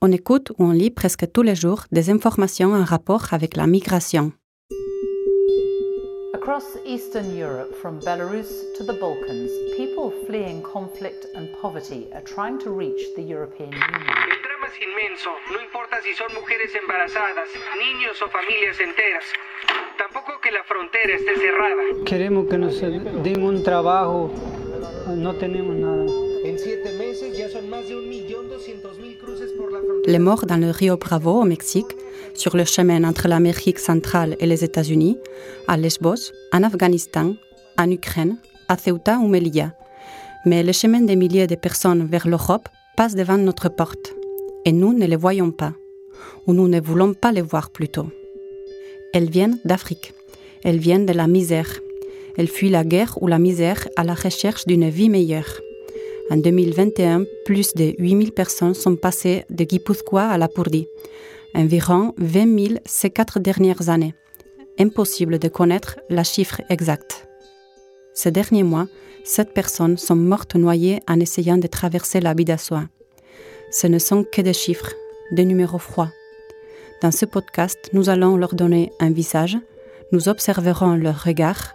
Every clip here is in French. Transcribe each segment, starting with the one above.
On écoute ou on lit presque tous les jours des informations en rapport avec la migration. Across Eastern Europe, from Belarus to the Balkans, people fleeing conflict and poverty are trying to reach the European Union. El drama es inmenso, no importa si son mujeres embarazadas, niños o familias enteras. Tampoco que la frontera esté cerrada. Queremos que nos den un trabajo, no tenemos nada. Les morts dans le Rio Bravo au Mexique, sur le chemin entre l'Amérique centrale et les États-Unis, à Lesbos, en Afghanistan, en Ukraine, à Ceuta ou Melilla. Mais le chemin des milliers de personnes vers l'Europe passe devant notre porte. Et nous ne les voyons pas. Ou nous ne voulons pas les voir plutôt. Elles viennent d'Afrique. Elles viennent de la misère. Elles fuient la guerre ou la misère à la recherche d'une vie meilleure. En 2021, plus de 8000 personnes sont passées de Guipúzcoa à la Purdie. Environ 20 000 ces quatre dernières années. Impossible de connaître la chiffre exacte. Ces derniers mois, sept personnes sont mortes noyées en essayant de traverser la Bidassoa. Ce ne sont que des chiffres, des numéros froids. Dans ce podcast, nous allons leur donner un visage, nous observerons leur regard,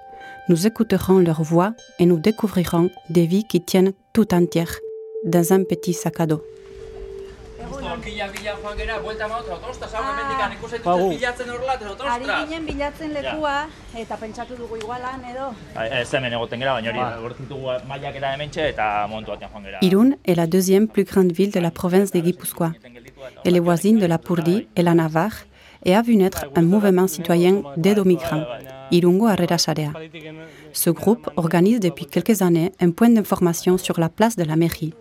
nous écouterons leur voix et nous découvrirons des vies qui tiennent tout entières dans un petit sac à dos. Irún est la deuxième plus grande ville de la province de Guipúzcoa. Elle est voisine de la Purdie et la Navarre et a vu naître un mouvement citoyen d'aide aux migrants, Irungo Harrera Sarea. Ce groupe organise depuis quelques années un point d'information sur la place de la mairie,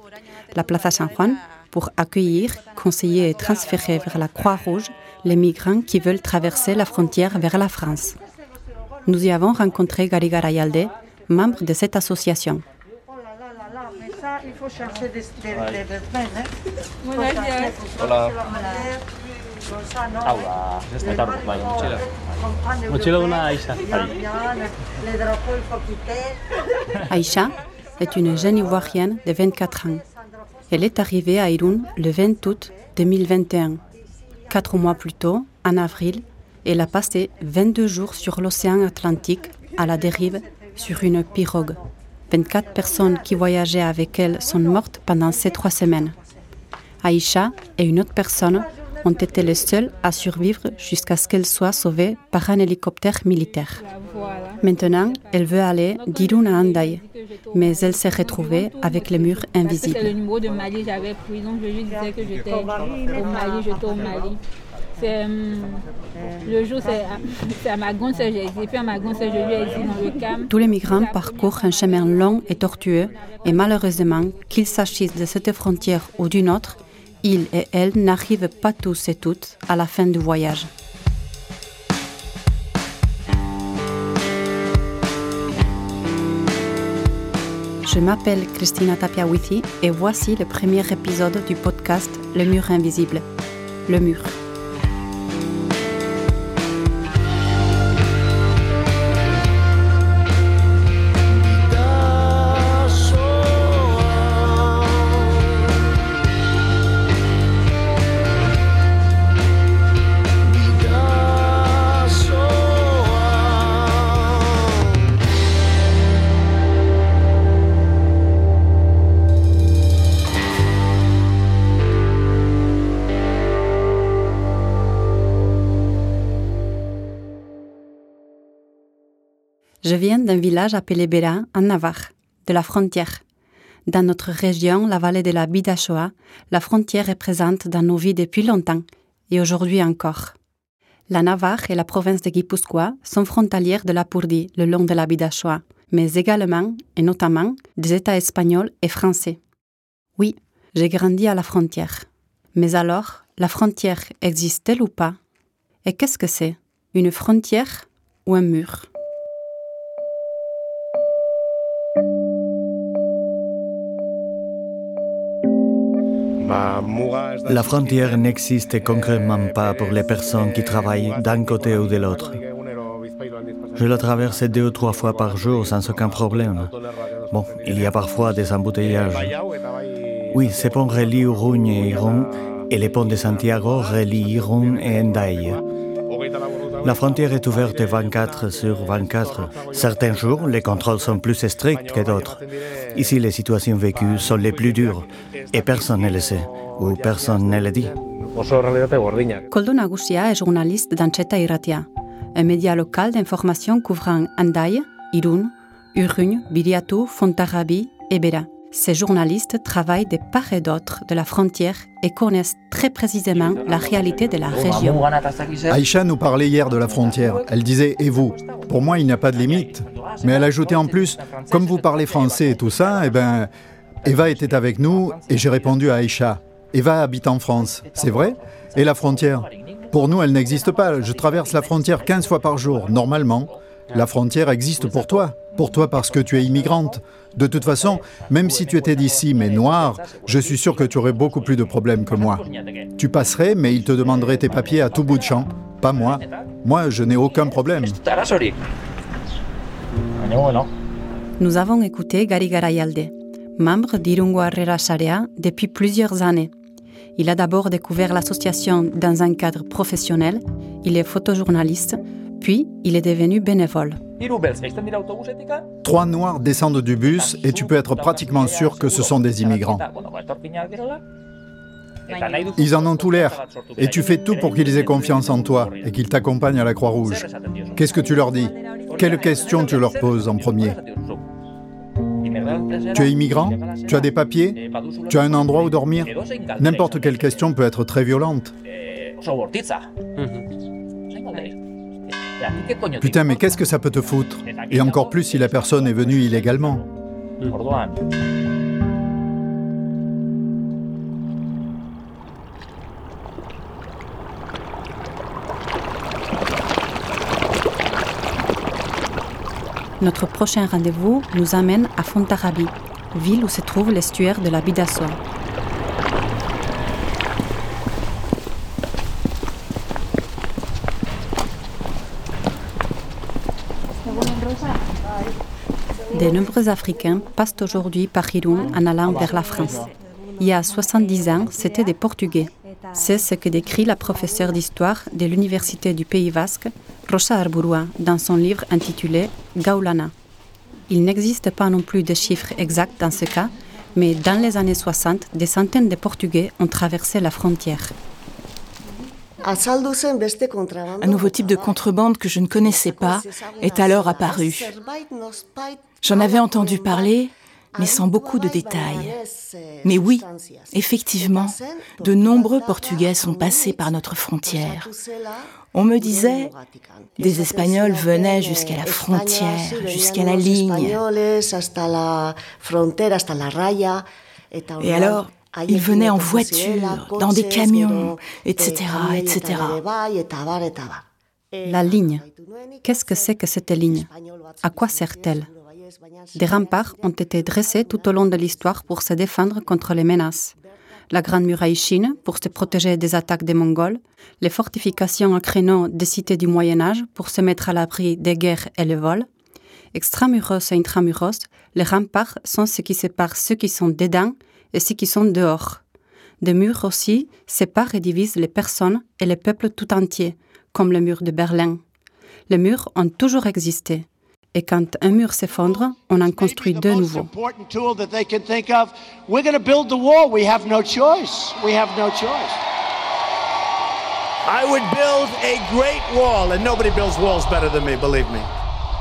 la Plaza San Juan, pour accueillir, conseiller et transférer vers la Croix-Rouge les migrants qui veulent traverser la frontière vers la France. Nous y avons rencontré Gary Garayalde, membre de cette association. Il faut chercher des. Quitter. Aïcha est une jeune Ivoirienne de 24 ans. Elle est arrivée à Irun le 20 août 2021. Quatre mois plus tôt, en avril, elle a passé 22 jours sur l'océan Atlantique à la dérive sur une pirogue. 24 personnes qui voyageaient avec elle sont mortes pendant ces trois semaines. Aïcha et une autre personne ont été les seules à survivre jusqu'à ce qu'elle soit sauvée par un hélicoptère militaire. Maintenant, elle veut aller d'Irun à Andai, mais elle s'est retrouvée avec les murs C'est le invisibles. numéro de Mali j'avais pris, donc je lui disais que j'étais au Mali, j'étais au Mali. C'est, le jour, c'est à, c'est à Magon, c'est j'ai dit, puis à Magon, c'est je lui ai dit dans le cam. Tous les migrants parcourent un chemin long et tortueux, et malheureusement, qu'il s'agisse de cette frontière ou d'une autre, ils et elles n'arrivent pas tous et toutes à la fin du voyage. Je m'appelle Christina Tapiawithi et voici le premier épisode du podcast Le mur invisible. Le mur. Je viens d'un village appelé Bera, en Navarre, de la frontière. Dans notre région, la vallée de la Bidachoa, la frontière est présente dans nos vies depuis longtemps, et aujourd'hui encore. La Navarre et la province de Guipúzcoa sont frontalières de la Purdie le long de la Bidachoa, mais également, et notamment, des États espagnols et français. Oui, j'ai grandi à la frontière. Mais alors, la frontière existe-t-elle ou pas? Et qu'est-ce que c'est? Une frontière ou un mur? La frontière n'existe concrètement pas pour les personnes qui travaillent d'un côté ou de l'autre. Je la traverse deux ou trois fois par jour sans aucun problème. Bon, il y a parfois des embouteillages. Oui, ces ponts relient Urugne et Irun et les ponts de Santiago relient Irún et Hendaye. La frontière est ouverte 24 sur 24. Certains jours, les contrôles sont plus stricts que d'autres. Ici, les situations vécues sont les plus dures et personne ne le sait ou personne ne le dit. Koldo Nagusia est journaliste d'Ancheta Iratia, un média local d'information couvrant Andaye, Irún, Urugne, Biriatu, Fontarabi et Bera. Ces journalistes travaillent de part et d'autre de la frontière et connaissent très précisément la réalité de la région. Aïcha nous parlait hier de la frontière. Elle disait Et vous? Pour moi, il n'y a pas de limite. Mais elle ajoutait en plus Comme vous parlez français et tout ça, eh ben, Eva était avec nous et j'ai répondu à Aïcha Eva habite en France, c'est vrai? Et la frontière? Pour nous, elle n'existe pas. Je traverse la frontière 15 fois par jour, normalement. La frontière existe pour toi. Pour toi parce que tu es immigrante. De toute façon, même si tu étais d'ici mais noir, je suis sûr que tu aurais beaucoup plus de problèmes que moi. Tu passerais, mais ils te demanderaient tes papiers à tout bout de champ. Pas moi. Moi, je n'ai aucun problème. Nous avons écouté Gary Garayalde, membre d'Irungo Sharea depuis plusieurs années. Il a d'abord découvert l'association dans un cadre professionnel, il est photojournaliste, puis il est devenu bénévole. Trois noirs descendent du bus et tu peux être pratiquement sûr que ce sont des immigrants. Ils en ont tout l'air. Et tu fais tout pour qu'ils aient confiance en toi et qu'ils t'accompagnent à la Croix-Rouge. Qu'est-ce que tu leur dis Quelles questions tu leur poses en premier Tu es immigrant Tu as des papiers Tu as un endroit où dormir N'importe quelle question peut être très violente. Putain, mais qu'est-ce que ça peut te foutre Et encore plus si la personne est venue illégalement. Notre prochain rendez-vous nous amène à Fontarabi, ville où se trouve l'estuaire de la Bidasoa. De nombreux Africains passent aujourd'hui par Irun en allant vers la France. Il y a 70 ans, c'était des Portugais. C'est ce que décrit la professeure d'histoire de l'Université du Pays Basque, Rosa Arburua, dans son livre intitulé Gaulana. Il n'existe pas non plus de chiffres exacts dans ce cas, mais dans les années 60, des centaines de Portugais ont traversé la frontière. Un nouveau type de contrebande que je ne connaissais pas est alors apparu. J'en avais entendu parler, mais sans beaucoup de détails. Mais oui, effectivement, de nombreux Portugais sont passés par notre frontière. On me disait, des Espagnols venaient jusqu'à la frontière, jusqu'à la ligne. Et alors, ils venaient en voiture, dans des camions, etc., etc. La ligne. Qu'est-ce que c'est que cette ligne? À quoi sert-elle Des remparts ont été dressés tout au long de l'histoire pour se défendre contre les menaces. La Grande Muraille Chine pour se protéger des attaques des Mongols, les fortifications à créneaux des cités du Moyen Âge pour se mettre à l'abri des guerres et le vol. Extramuros et intramuros, les remparts sont ce qui sépare ceux qui sont dedans et ceux qui sont dehors. Des murs aussi séparent et divisent les personnes et les peuples tout entiers, comme le mur de Berlin. Les murs ont toujours existé. Et quand un mur s'effondre, on en construit deux nouveaux. I would build a great wall, and nobody builds walls better than me, believe me.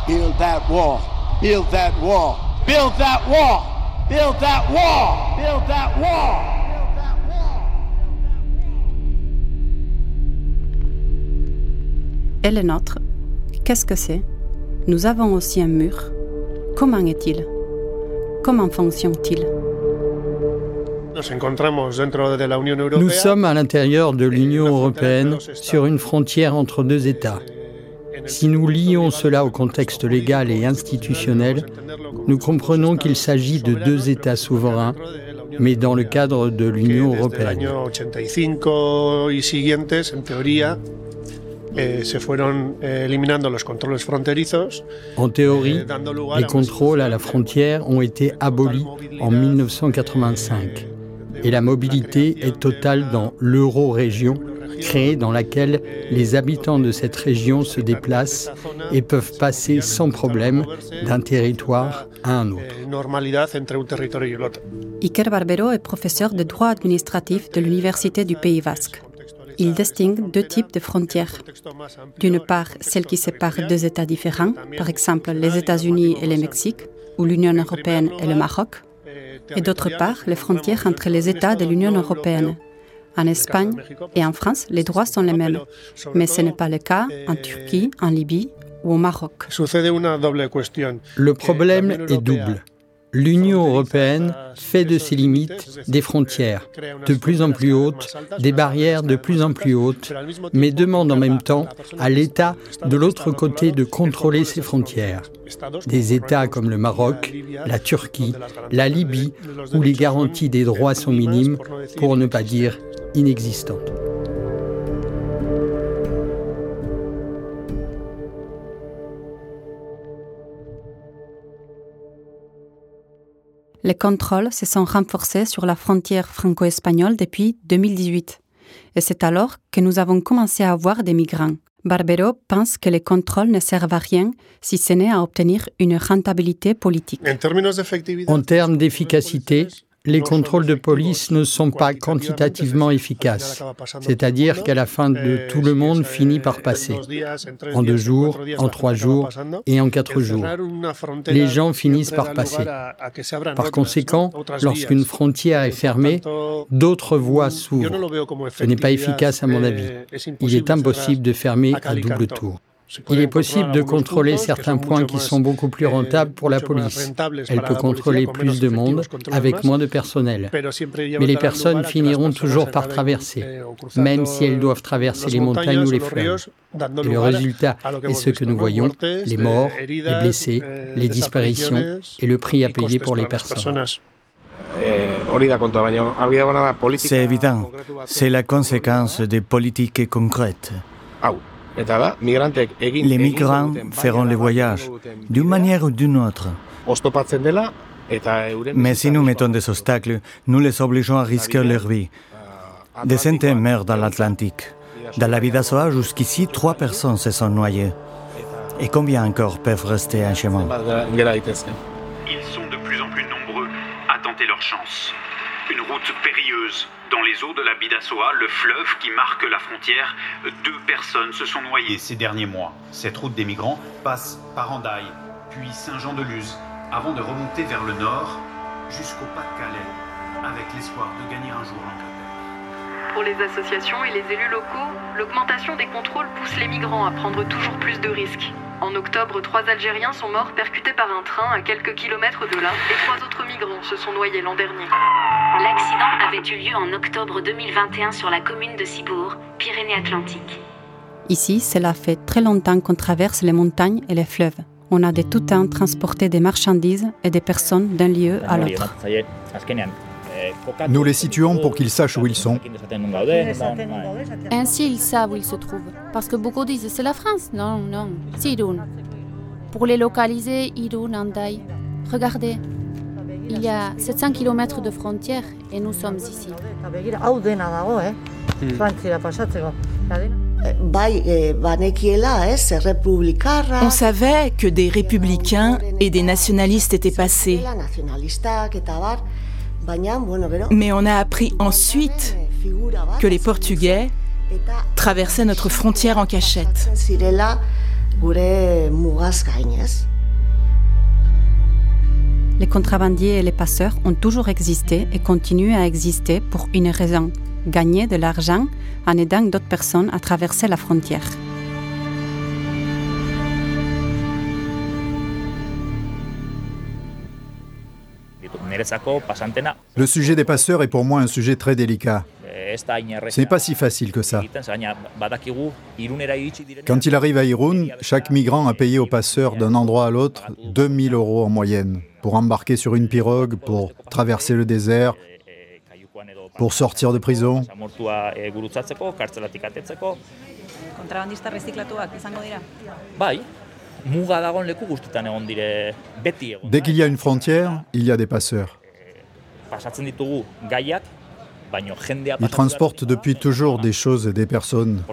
Build that wall. Build that wall. Build that wall. Build that wall. Build that wall. Et le nôtre, qu'est-ce que c'est? Nous avons aussi un mur. Comment est-il? Comment fonctionne-t-il? Nous sommes à l'intérieur de l'Union européenne sur une frontière entre deux États. Si nous lions cela au contexte légal et institutionnel, nous comprenons qu'il s'agit de deux États souverains, mais dans le cadre de l'Union européenne. En théorie, les contrôles à la frontière ont été abolis en 1985. et la mobilité est totale dans l'euro-région, créée dans laquelle les habitants de cette région se déplacent et peuvent passer sans problème d'un territoire à un autre. Iker Barbero est professeur de droit administratif de l'Université du Pays Basque. Il distingue deux types de frontières. D'une part, celles qui séparent deux États différents, par exemple les États-Unis et le Mexique, ou l'Union européenne et le Maroc, et d'autre part, les frontières entre les États de l'Union européenne. En Espagne et en France, les droits sont les mêmes, mais ce n'est pas le cas en Turquie, en Libye ou au Maroc. Le problème est double. L'Union européenne fait de ses limites des frontières de plus en plus hautes, des barrières de plus en plus hautes, mais demande en même temps à l'État de l'autre côté de contrôler ses frontières. Des États comme le Maroc, la Turquie, la Libye, où les garanties des droits sont minimes, pour ne pas dire inexistantes. Les contrôles se sont renforcés sur la frontière franco-espagnole depuis 2018. Et c'est alors que nous avons commencé à avoir des migrants. Barbero pense que les contrôles ne servent à rien si ce n'est à obtenir une rentabilité politique. En termes d'efficacité, les contrôles de police ne sont pas quantitativement efficaces, c'est-à-dire qu'à la fin de tout le monde finit par passer, en deux jours, en trois jours et en quatre jours. Les gens finissent par passer. Par conséquent, lorsqu'une frontière est fermée, d'autres voies s'ouvrent. Ce n'est pas efficace à mon avis. Il est impossible de fermer à double tour. Il est possible de contrôler certains points qui sont beaucoup plus rentables pour la police. Elle peut contrôler plus de monde avec moins de personnel. Mais les personnes finiront toujours par traverser, même si elles doivent traverser les montagnes ou les fleuves. Et le résultat est ce que nous voyons, les morts, les blessés, les disparitions et le prix à payer pour les personnes. C'est évident, c'est la conséquence des politiques concrètes. Les migrants feront le voyage d'une manière ou d'une autre. Mais si nous mettons des obstacles, nous les obligeons à risquer leur vie. Des centaines meurent dans l'Atlantique. Dans la Vidasoa, jusqu'ici, trois personnes se sont noyées. Et combien encore peuvent rester en chemin? Ils sont de plus en plus nombreux à tenter leur chance. Une route périlleuse dans les eaux de la Bidassoa, le fleuve qui marque la frontière. Deux personnes se sont noyées ces derniers mois. Cette route des migrants passe par Andaille, puis Saint-Jean-de-Luz, avant de remonter vers le nord jusqu'au Pas-de-Calais, avec l'espoir de gagner un jour l'Angleterre. Pour les associations et les élus locaux, l'augmentation des contrôles pousse les migrants à prendre toujours plus de risques. En octobre, trois Algériens sont morts percutés par un train à quelques kilomètres de là et trois autres migrants se sont noyés l'an dernier. L'accident avait eu lieu en octobre 2021 sur la commune de Cibourg, Pyrénées-Atlantiques. Ici, cela fait très longtemps qu'on traverse les montagnes et les fleuves. On a de tout temps transporté des marchandises et des personnes d'un lieu à l'autre. Nous les situons pour qu'ils sachent où ils sont. Ainsi, ils savent où ils se trouvent. Parce que beaucoup disent c'est la France. Non, non, c'est Irun. Pour les localiser, Irun, Andai. Regardez, il y a 700 km de frontières et nous sommes ici. On savait que des républicains et des nationalistes étaient passés. Mais on a appris ensuite que les Portugais traversaient notre frontière en cachette. Les contrebandiers et les passeurs ont toujours existé et continuent à exister pour une raison, gagner de l'argent en aidant d'autres personnes à traverser la frontière. Le sujet des passeurs est pour moi un sujet très délicat. Ce n'est pas si facile que ça. Quand il arrive à Irun, chaque migrant a payé au passeur d'un endroit à l'autre 2000 euros en moyenne pour embarquer sur une pirogue, pour traverser le désert, pour sortir de prison. Dès qu'il y a une frontière, il y a des passeurs. Ils transportent depuis toujours des choses et des personnes.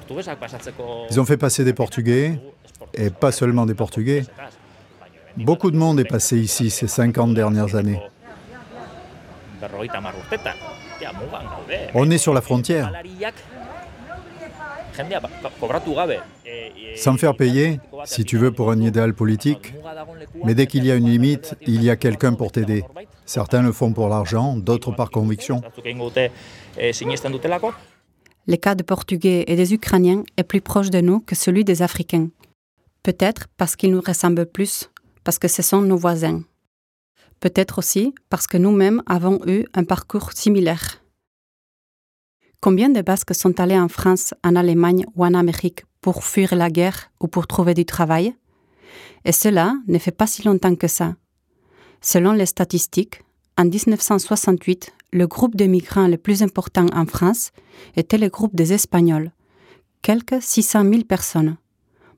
Ils ont fait passer des Portugais, et pas seulement des Portugais. Beaucoup de monde est passé ici ces 50 dernières années. On est sur la frontière. Sans faire payer, si tu veux, pour un idéal politique. Mais dès qu'il y a une limite, il y a quelqu'un pour t'aider. Certains le font pour l'argent, d'autres par conviction. Le cas des Portugais et des Ukrainiens est plus proche de nous que celui des Africains. Peut-être parce qu'ils nous ressemblent plus, parce que ce sont nos voisins. Peut-être aussi parce que nous-mêmes avons eu un parcours similaire. Combien de Basques sont allés en France, en Allemagne ou en Amérique pour fuir la guerre ou pour trouver du travail? Et cela ne fait pas si longtemps que ça. Selon les statistiques, en 1968, le groupe de migrants le plus important en France était le groupe des Espagnols, quelques 600 000 personnes,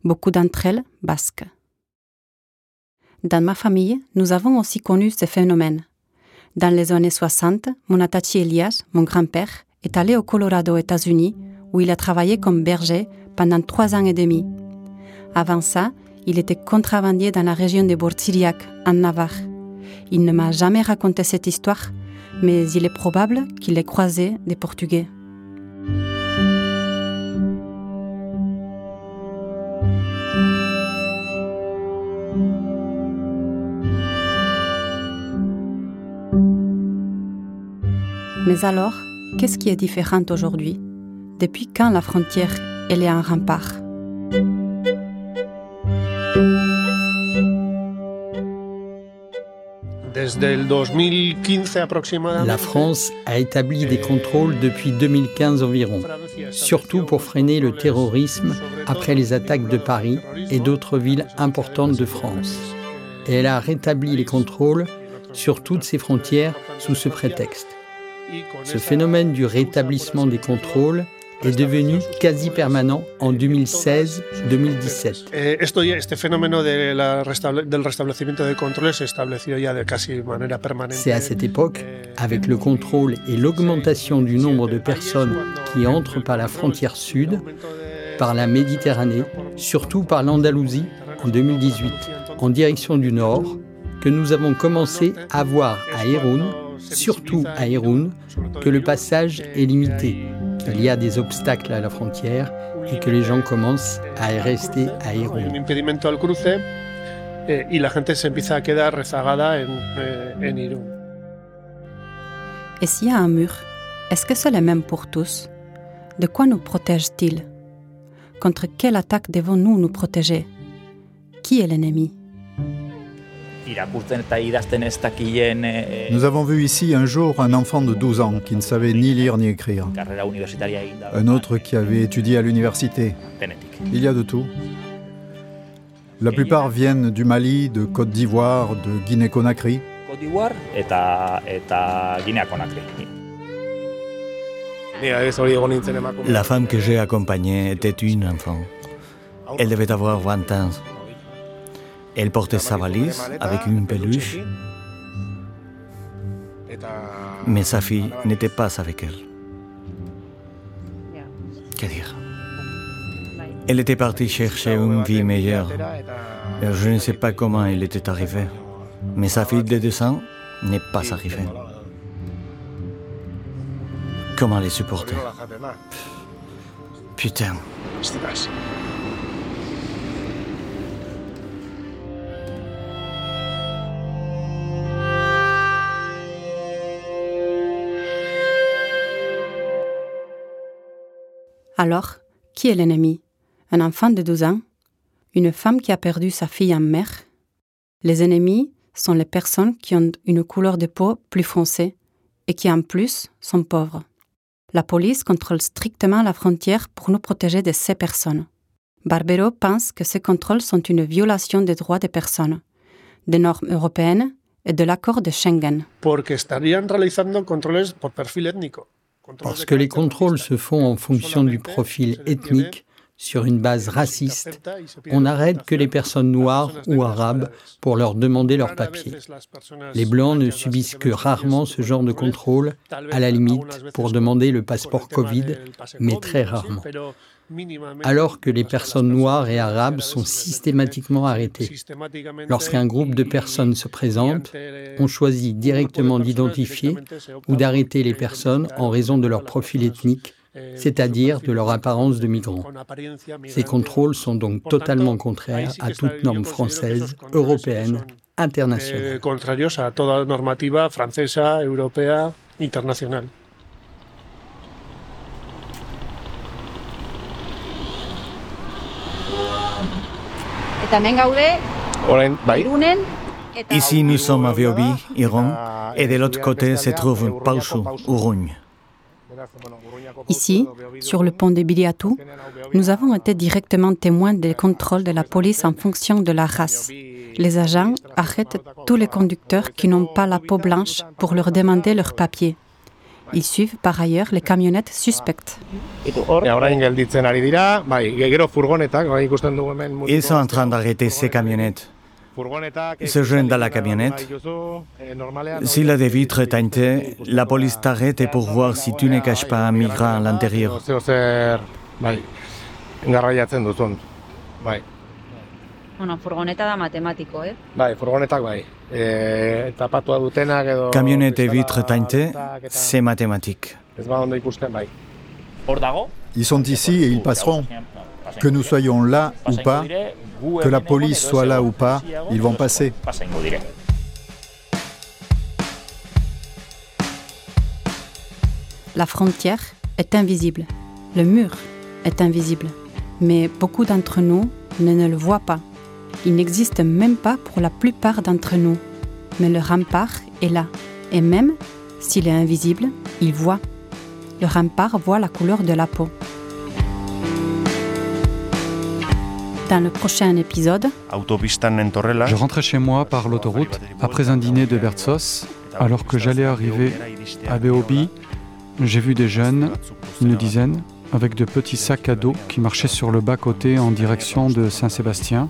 beaucoup d'entre elles basques. Dans ma famille, nous avons aussi connu ce phénomène. Dans les années 60, mon attaché Elias, mon grand-père, est allé au Colorado, États-Unis, où il a travaillé comme berger pendant trois ans et demi. Avant ça, il était contrabandier dans la région de Bortiriac, en Navarre. Il ne m'a jamais raconté cette histoire, mais il est probable qu'il ait croisé des Portugais. Mais alors, qu'est-ce qui est différent aujourd'hui? Depuis quand la frontière elle est un rempart? La France a établi des contrôles depuis 2015 environ, surtout pour freiner le terrorisme après les attaques de Paris et d'autres villes importantes de France. Et elle a rétabli les contrôles sur toutes ses frontières sous ce prétexte. Ce phénomène du rétablissement des contrôles est devenu quasi permanent en 2016-2017. Eh, C'est à cette époque, avec le contrôle et l'augmentation du nombre de personnes qui entrent par la frontière sud, par la Méditerranée, surtout par l'Andalousie en 2018, en direction du nord, que nous avons commencé à voir à Héroun surtout à Irun, que le passage est limité, qu'il y a des obstacles à la frontière et que les gens commencent à rester à Irun. Eh, y la gente se empieza a quedar rezagada en, eh. Et s'il y a un mur, est-ce que c'est le même pour tous? De quoi nous protège-t-il? Contre quelle attaque devons-nous nous protéger? Qui est l'ennemi? Nous avons vu ici un jour un enfant de 12 ans qui ne savait ni lire ni écrire. Un autre qui avait étudié à l'université. Il y a de tout. La plupart viennent du Mali, de Côte d'Ivoire, de Guinée-Conakry. La femme que j'ai accompagnée était une enfant. Elle devait avoir 20 ans. Elle portait sa valise avec une peluche, mais sa fille n'était pas avec elle. Que dire? Elle était partie chercher une vie meilleure. Je ne sais pas comment elle était arrivée, mais sa fille de deux ans n'est pas arrivée. Comment les supporter? Putain. Alors, qui est l'ennemi? Un enfant de 12 ans? Une femme qui a perdu sa fille en mer? Les ennemis sont les personnes qui ont une couleur de peau plus foncée et qui en plus sont pauvres. La police contrôle strictement la frontière pour nous protéger de ces personnes. Barbero pense que ces contrôles sont une violation des droits des personnes, des normes européennes et de l'accord de Schengen. Porque estarían realizando controles por perfil étnico. Parce que les contrôles se font en fonction du profil ethnique sur une base raciste, on n'arrête que les personnes noires ou arabes pour leur demander leurs papiers. Les Blancs ne subissent que rarement ce genre de contrôle, à la limite pour demander le passeport Covid, mais très rarement. Alors que les personnes noires et arabes sont systématiquement arrêtées. Lorsqu'un groupe de personnes se présente, on choisit directement d'identifier ou d'arrêter les personnes en raison de leur profil ethnique c'est-à-dire de leur apparence de migrants. Ces contrôles sont donc totalement contraires à toute norme française, européenne, internationale. Eh, contrarios a toda normativa francesa, europea, internacional. Ici, nous sommes à Viobi, Iran, et de l'autre côté se trouve Pausu, Urugne. Ici, sur le pont de Biliatou, nous avons été directement témoins des contrôles de la police en fonction de la race. Les agents arrêtent tous les conducteurs qui n'ont pas la peau blanche pour leur demander leurs papiers. Ils suivent par ailleurs les camionnettes suspectes. Ils sont en train d'arrêter ces camionnettes. Se jeune dans la camionnette. S'il a des vitres teintées, la police t'arrête pour voir si tu ne caches pas un migrant à l'intérieur. Camionnette et vitres teintées, c'est mathématique. Ils sont ici et ils passeront. Que nous soyons là ou pas, que la police soit là ou pas, ils vont passer. La frontière est invisible, le mur est invisible, mais beaucoup d'entre nous ne, le voient pas. Il n'existe même pas pour la plupart d'entre nous, mais le rempart est là, et même s'il est invisible, il voit. Le rempart voit la couleur de la peau. Dans le prochain épisode, je rentrais chez moi par l'autoroute après un dîner de Vertsos. Alors que j'allais arriver à Beobi, j'ai vu des jeunes, une dizaine, avec de petits sacs à dos qui marchaient sur le bas-côté en direction de Saint-Sébastien.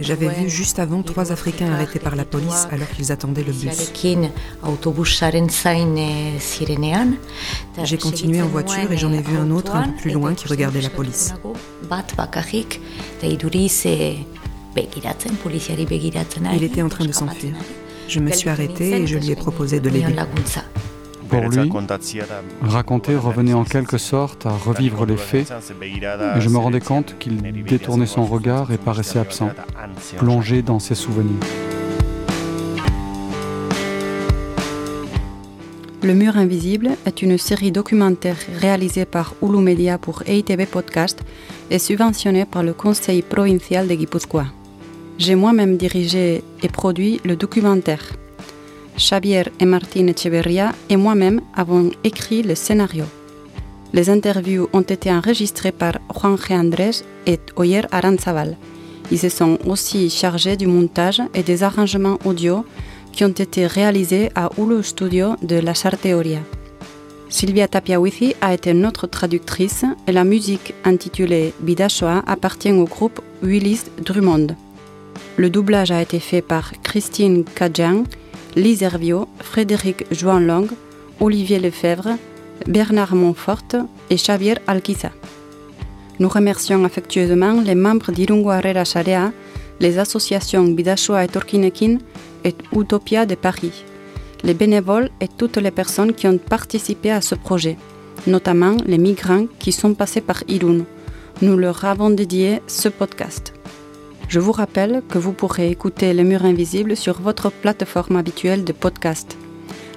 J'avais vu juste avant trois Africains arrêtés par la police alors qu'ils attendaient le bus. J'ai continué en voiture et j'en ai vu un autre un peu plus loin qui regardait la police. Il était en train de s'enfuir. Je me suis arrêtée et je lui ai proposé de l'aider. Pour lui, raconter revenait en quelque sorte à revivre les faits, et je me rendais compte qu'il détournait son regard et paraissait absent, plongé dans ses souvenirs. Le mur invisible est une série documentaire réalisée par Hulu Media pour EITB Podcast et subventionnée par le Conseil provincial de Guipúzcoa. J'ai moi-même dirigé et produit le documentaire. Xavier et Martine Echeverria et moi-même avons écrit le scénario. Les interviews ont été enregistrées par Juan G. Andrés et Oyer Aranzaval. Ils se sont aussi chargés du montage et des arrangements audio qui ont été réalisés à Hulu Studio de La Charteoria. Sylvia Tapiawithi a été notre traductrice et la musique intitulée Bidashoa appartient au groupe Willis Drummond. Le doublage a été fait par Christine Kajian Lise Herviot, Frédéric Joanlong, Olivier Lefebvre, Bernard Montfort et Xavier Alquiza. Nous remercions affectueusement les membres d'Irungo Arrera Sharea, les associations Bidashua et Torkinekin et Utopia de Paris, les bénévoles et toutes les personnes qui ont participé à ce projet, notamment les migrants qui sont passés par Irun. Nous leur avons dédié ce podcast. Je vous rappelle que vous pourrez écouter Les Murs Invisibles sur votre plateforme habituelle de podcast.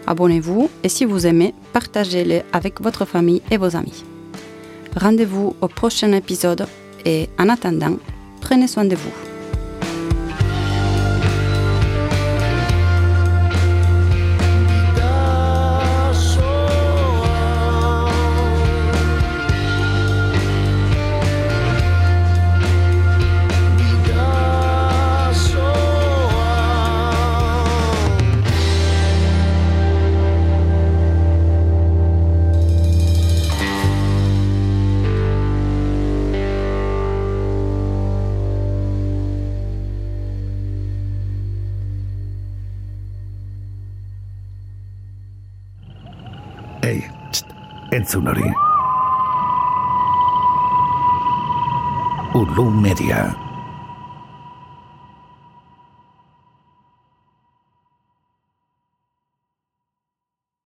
Abonnez-vous et si vous aimez, partagez-les avec votre famille et vos amis. Rendez-vous au prochain épisode et en attendant, prenez soin de vous. Entzun hori. Ulu Media.